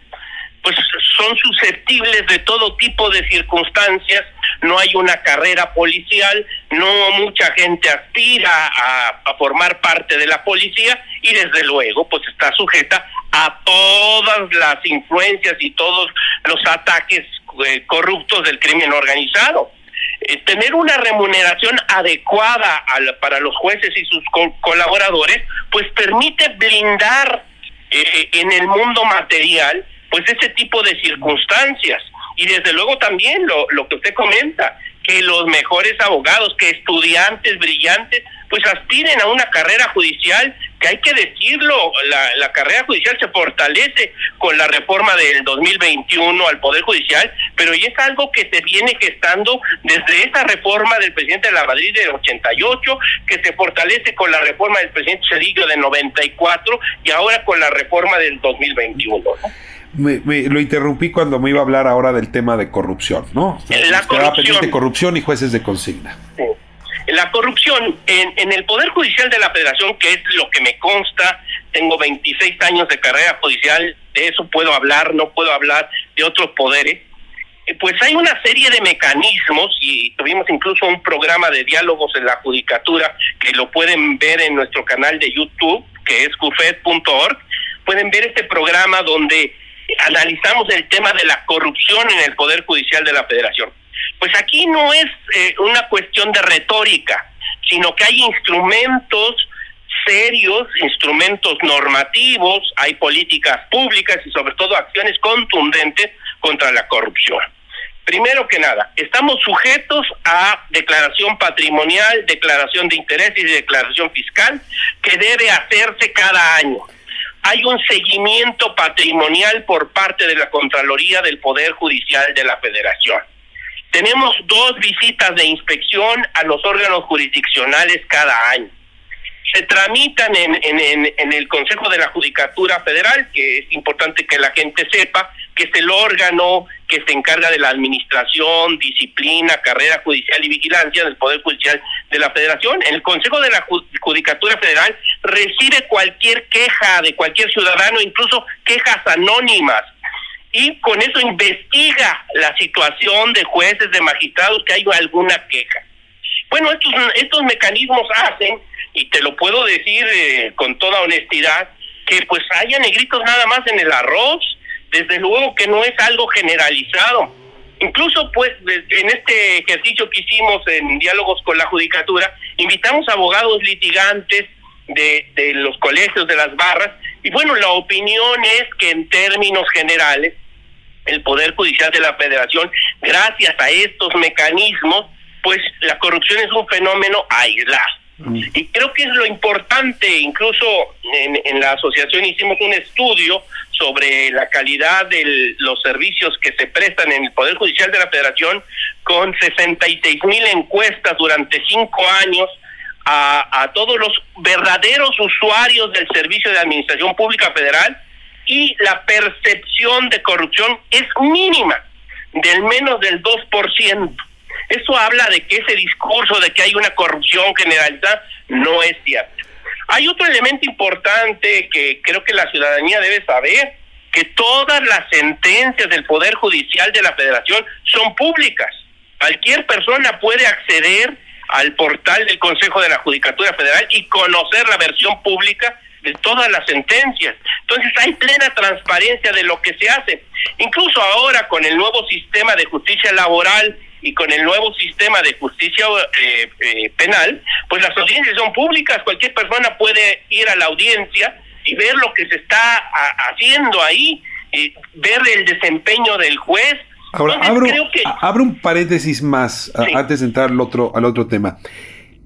pues son susceptibles de todo tipo de circunstancias, no hay una carrera policial, no mucha gente aspira a, formar parte de la policía y desde luego pues está sujeta a todas las influencias y todos los ataques eh, corruptos del crimen organizado. Eh, tener una remuneración adecuada para los jueces y sus colaboradores, pues permite blindar eh, en el mundo material pues ese tipo de circunstancias. Y desde luego también lo, lo que usted comenta, que los mejores abogados, que estudiantes brillantes, pues aspiren a una carrera judicial, que hay que decirlo, la, la carrera judicial se fortalece con la reforma del 2021 al Poder Judicial, pero y es algo que se viene gestando desde esa reforma del presidente de la Madrid del 88, que se fortalece con la reforma del presidente Cedillo del 94 y ahora con la reforma del 2021. ¿no? Me, lo interrumpí cuando me iba a hablar ahora del tema de corrupción, ¿no? la corrupción. corrupción y jueces de consigna. La corrupción en, en el Poder Judicial de la Federación, que es lo que me consta, tengo 26 años de carrera judicial, de eso puedo hablar, no puedo hablar de otros poderes, eh, pues hay una serie de mecanismos y tuvimos incluso un programa de diálogos en la judicatura que lo pueden ver en nuestro canal de YouTube, que es cufed.org. Pueden ver este programa donde analizamos el tema de la corrupción en el Poder Judicial de la Federación. Pues aquí no es eh, una cuestión de retórica, sino que hay instrumentos serios, instrumentos normativos, hay políticas públicas y sobre todo acciones contundentes contra la corrupción. Primero que nada, estamos sujetos a declaración patrimonial, declaración de intereses y declaración fiscal que debe hacerse cada año. Hay un seguimiento patrimonial por parte de la Contraloría del Poder Judicial de la Federación. Tenemos dos visitas de inspección a los órganos jurisdiccionales cada año se tramitan en, en, el Consejo de la Judicatura Federal, que es importante que la gente sepa que es el órgano que se encarga de la administración, disciplina, carrera judicial y vigilancia del Poder Judicial de la Federación. En el Consejo de la Judicatura Federal recibe cualquier queja de cualquier ciudadano, incluso quejas anónimas, y con eso investiga la situación de jueces, de magistrados que hay alguna queja. Bueno, estos, estos mecanismos hacen y te lo puedo decir eh, con toda honestidad, que pues haya negritos nada más en el arroz, desde luego que no es algo generalizado. Incluso pues en este ejercicio que hicimos en diálogos con la judicatura, invitamos abogados litigantes de, los colegios de las barras y bueno, la opinión es que en términos generales el Poder Judicial de la Federación, gracias a estos mecanismos, pues la corrupción es un fenómeno aislado. Y creo que es lo importante, incluso en, la asociación hicimos un estudio sobre la calidad de los servicios que se prestan en el Poder Judicial de la Federación con 66 mil encuestas durante cinco años a, a todos los verdaderos usuarios del Servicio de Administración Pública Federal y la percepción de corrupción es mínima, del menos del 2%. Eso habla de que ese discurso de que hay una corrupción generalizada no es cierto. Hay otro elemento importante que creo que la ciudadanía debe saber, que todas las sentencias del Poder Judicial de la Federación son públicas. Cualquier persona puede acceder al portal del Consejo de la Judicatura Federal y conocer la versión pública de todas las sentencias. Entonces hay plena transparencia de lo que se hace. Incluso ahora con el nuevo sistema de justicia laboral y con el nuevo sistema de justicia eh, eh, penal, pues las audiencias son públicas, cualquier persona puede ir a la audiencia y ver lo que se está haciendo ahí, y ver el desempeño del juez. Ahora, abro, un paréntesis más antes de entrar al otro, al otro tema.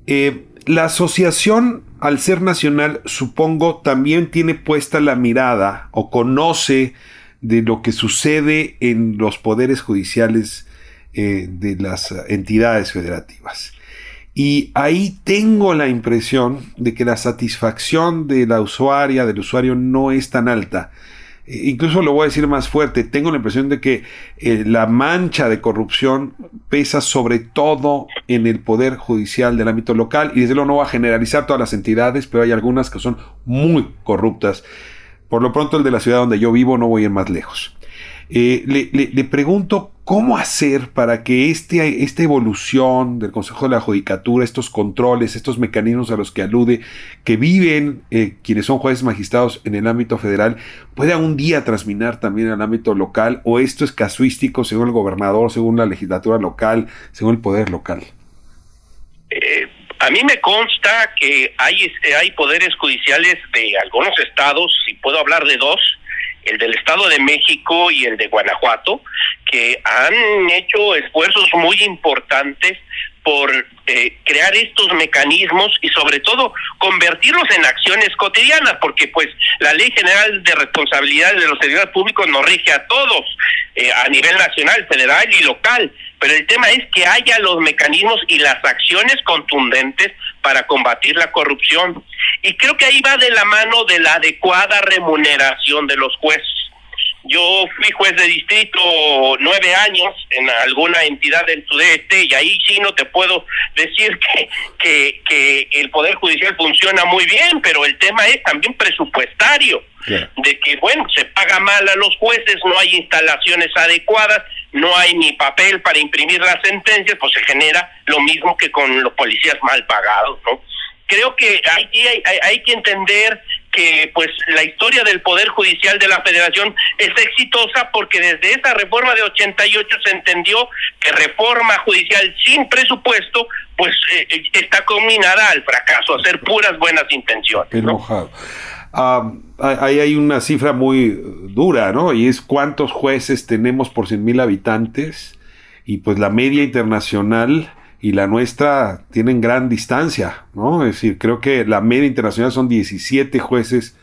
Eh, la asociación, al ser nacional, supongo, también tiene puesta la mirada o conoce de lo que sucede en los poderes judiciales eh, de las entidades federativas. Y ahí tengo la impresión de que la satisfacción de la usuaria, del usuario, no es tan alta. Eh, incluso lo voy a decir más fuerte, tengo la impresión de que eh, la mancha de corrupción pesa sobre todo en el poder judicial del ámbito local y desde luego no va a generalizar todas las entidades, pero hay algunas que son muy corruptas. Por lo pronto el de la ciudad donde yo vivo no voy a ir más lejos. Eh, le, pregunto cómo hacer para que este, esta evolución del Consejo de la Judicatura, estos controles, estos mecanismos a los que alude, que viven eh, quienes son jueces magistrados en el ámbito federal, pueda un día transminar también al ámbito local o esto es casuístico según el gobernador, según la legislatura local, según el poder local. Eh, a mí me consta que hay, hay poderes judiciales de algunos estados, si puedo hablar de dos, el del Estado de México y el de Guanajuato, que han hecho esfuerzos muy importantes por eh, crear estos mecanismos y sobre todo convertirlos en acciones cotidianas, porque pues la Ley General de Responsabilidad de los Servidores Públicos nos rige a todos, eh, a nivel nacional, federal y local, pero el tema es que haya los mecanismos y las acciones contundentes para combatir la corrupción. Y creo que ahí va de la mano de la adecuada remuneración de los jueces. Yo fui juez de distrito nueve años en alguna entidad del sudeste y ahí sí no te puedo decir que, que, que el Poder Judicial funciona muy bien, pero el tema es también presupuestario, de que, bueno, se paga mal a los jueces, no hay instalaciones adecuadas, no hay ni papel para imprimir las sentencias, pues se genera lo mismo que con los policías mal pagados, ¿no? Creo que hay, hay, hay que entender que pues la historia del Poder Judicial de la Federación es exitosa porque desde esa reforma de 88 se entendió que reforma judicial sin presupuesto pues eh, eh, está combinada al fracaso, a hacer puras buenas intenciones. Enojado. ahí hay una cifra muy dura, ¿no? Y es cuántos jueces tenemos por 100 mil habitantes y pues la media internacional y la nuestra tienen gran distancia, ¿no? Es decir, creo que la media internacional son 17 jueces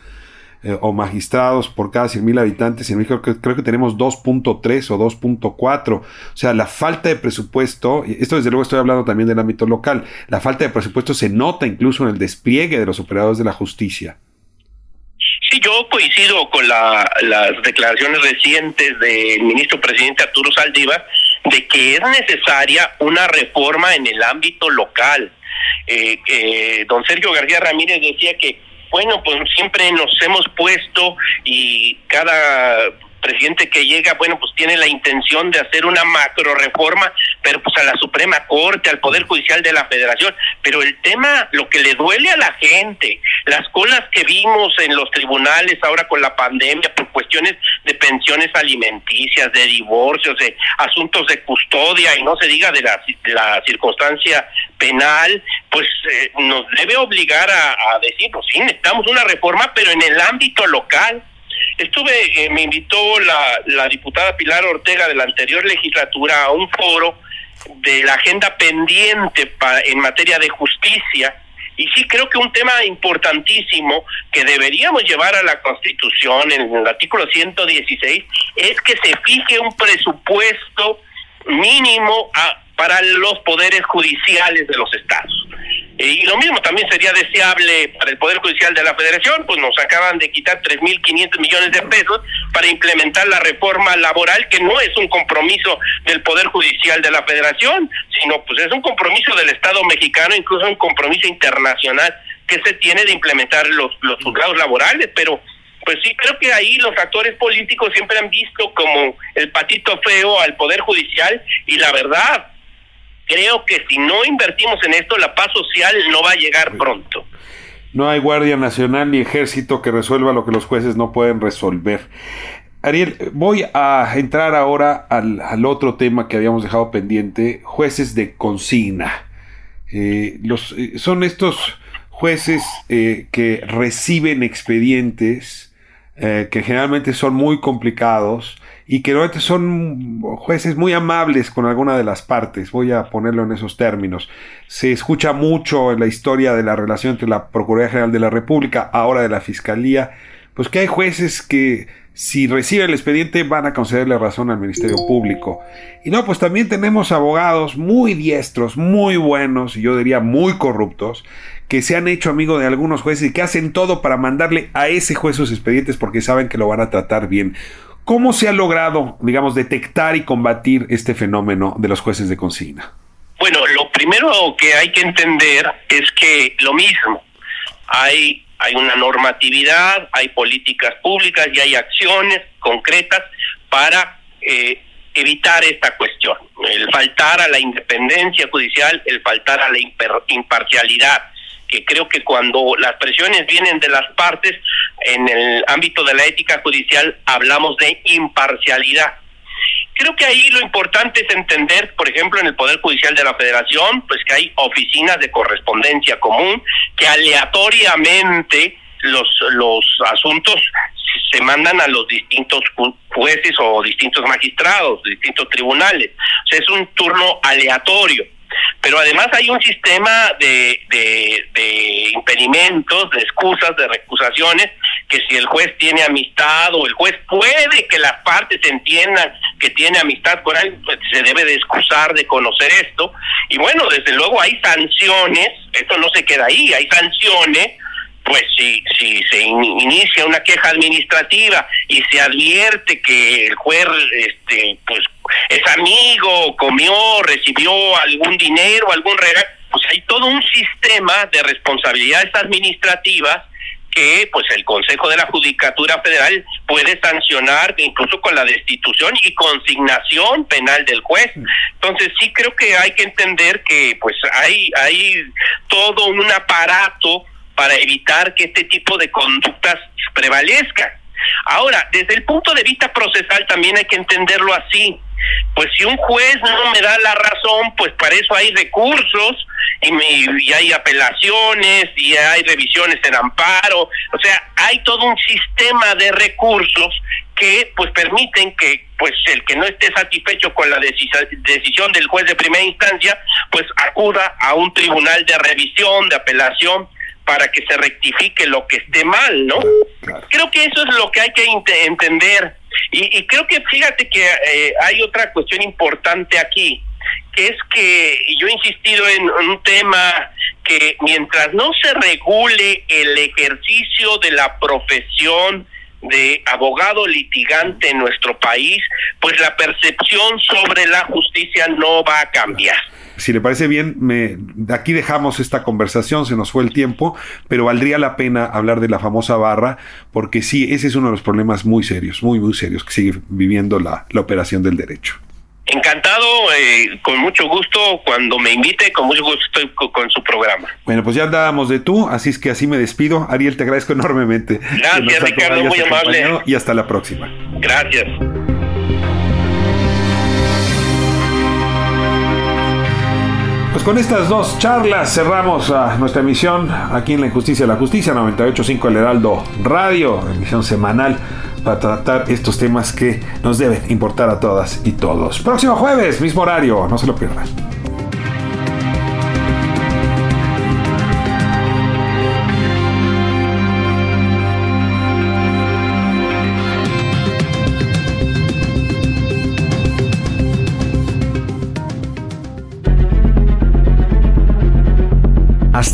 eh, o magistrados por cada 100.000 habitantes. En México creo, creo que tenemos 2.3 o 2.4. O sea, la falta de presupuesto, esto desde luego estoy hablando también del ámbito local, la falta de presupuesto se nota incluso en el despliegue de los operadores de la justicia. Sí, yo coincido con las declaraciones recientes del ministro presidente Arturo Saldívar de que es necesaria una reforma en el ámbito local. Eh, eh, don Sergio García Ramírez decía que, bueno, pues siempre nos hemos puesto y cada presidente que llega, bueno, pues tiene la intención de hacer una macro reforma, pero pues a la Suprema Corte, al Poder Judicial de la Federación. Pero el tema, lo que le duele a la gente, las colas que vimos en los tribunales ahora con la pandemia por cuestiones de pensiones alimenticias, de divorcios, de asuntos de custodia y no se diga de la, la circunstancia penal, pues eh, nos debe obligar a, a decir, pues sí, necesitamos una reforma, pero en el ámbito local Estuve, eh, me invitó la, la diputada Pilar Ortega de la anterior legislatura a un foro de la agenda pendiente en materia de justicia. Y sí creo que un tema importantísimo que deberíamos llevar a la Constitución, en el artículo 116, es que se fije un presupuesto mínimo para los poderes judiciales de los estados. Y lo mismo también sería deseable para el Poder Judicial de la Federación, pues nos acaban de quitar 3.500 millones de pesos para implementar la reforma laboral, que no es un compromiso del Poder Judicial de la Federación, sino pues es un compromiso del Estado mexicano, incluso un compromiso internacional que se tiene de implementar los, los juzgados laborales, pero pues sí, creo que ahí los actores políticos siempre han visto como el patito feo al Poder Judicial y la verdad, creo que si no invertimos en esto, la paz social no va a llegar pronto. No hay Guardia Nacional ni Ejército que resuelva lo que los jueces no pueden resolver. Ariel, voy a entrar ahora al, otro tema que habíamos dejado pendiente, jueces de consigna. Eh, los, eh, son estos jueces eh, que reciben expedientes que generalmente son muy complicados y que son jueces muy amables con alguna de las partes, voy a ponerlo en esos términos. Se escucha mucho en la historia de la relación entre la Procuraduría General de la República, ahora de la Fiscalía, pues que hay jueces que si reciben el expediente van a concederle razón al Ministerio Público. Y no, pues también tenemos abogados muy diestros, muy buenos, y yo diría muy corruptos, que se han hecho amigos de algunos jueces y que hacen todo para mandarle a ese juez sus expedientes porque saben que lo van a tratar bien. ¿Cómo se ha logrado, digamos, detectar y combatir este fenómeno de los jueces de consigna? Bueno, lo primero que hay que entender es que lo mismo, hay, hay una normatividad, hay políticas públicas y hay acciones concretas para eh, evitar esta cuestión, el faltar a la independencia judicial, el faltar a la imparcialidad que creo que cuando las presiones vienen de las partes, en el ámbito de la ética judicial hablamos de imparcialidad. Creo que ahí lo importante es entender, por ejemplo, en el Poder Judicial de la Federación, pues que hay oficinas de correspondencia común que aleatoriamente los, los asuntos se mandan a los distintos jueces o distintos magistrados, distintos tribunales. O sea, es un turno aleatorio pero además hay un sistema de, de, impedimentos, de excusas, de recusaciones, que si el juez tiene amistad o el juez puede que las partes entiendan que tiene amistad con alguien, pues se debe de excusar de conocer esto. Y bueno, desde luego hay sanciones, esto no se queda ahí, hay sanciones pues si, si se inicia una queja administrativa y se advierte que el juez este pues es amigo, comió, recibió algún dinero, algún regalo, pues hay todo un sistema de responsabilidades administrativas que pues el Consejo de la Judicatura Federal puede sancionar incluso con la destitución y consignación penal del juez. Entonces sí creo que hay que entender que pues hay hay todo un aparato para evitar que este tipo de conductas prevalezcan. Ahora, desde el punto de vista procesal también hay que entenderlo así. Pues si un juez no me da la razón, pues para eso hay recursos y, hay apelaciones y hay revisiones en amparo. O sea, hay todo un sistema de recursos que pues permiten que, pues el que no esté satisfecho con la decisión del juez de primera instancia, pues acuda a un tribunal de revisión, de apelación, para que se rectifique lo que esté mal, ¿no? Creo que eso es lo que hay que entender. Y, creo que fíjate que eh, hay otra cuestión importante aquí, que es que yo he insistido en un tema que mientras no se regule el ejercicio de la profesión de abogado litigante en nuestro país, pues la percepción sobre la justicia no va a cambiar si le parece bien, me, aquí dejamos esta conversación, se nos fue el tiempo, pero valdría la pena hablar de la famosa barra, porque sí, ese es uno de los problemas muy serios, muy, muy serios que sigue viviendo la, la operación del derecho. Encantado, eh, con mucho gusto, cuando me invite, con mucho gusto estoy con, su programa. Bueno, pues ya andábamos de tú, así es que así me despido. Ariel, te agradezco enormemente. Gracias, Ricardo, muy amable. Y hasta la próxima. Gracias. Pues con estas dos charlas cerramos a nuestra emisión aquí en La Injusticia de la Justicia, 98.5 El Heraldo Radio, emisión semanal para tratar estos temas que nos deben importar a todas y todos. Próximo jueves, mismo horario, no se lo pierdan.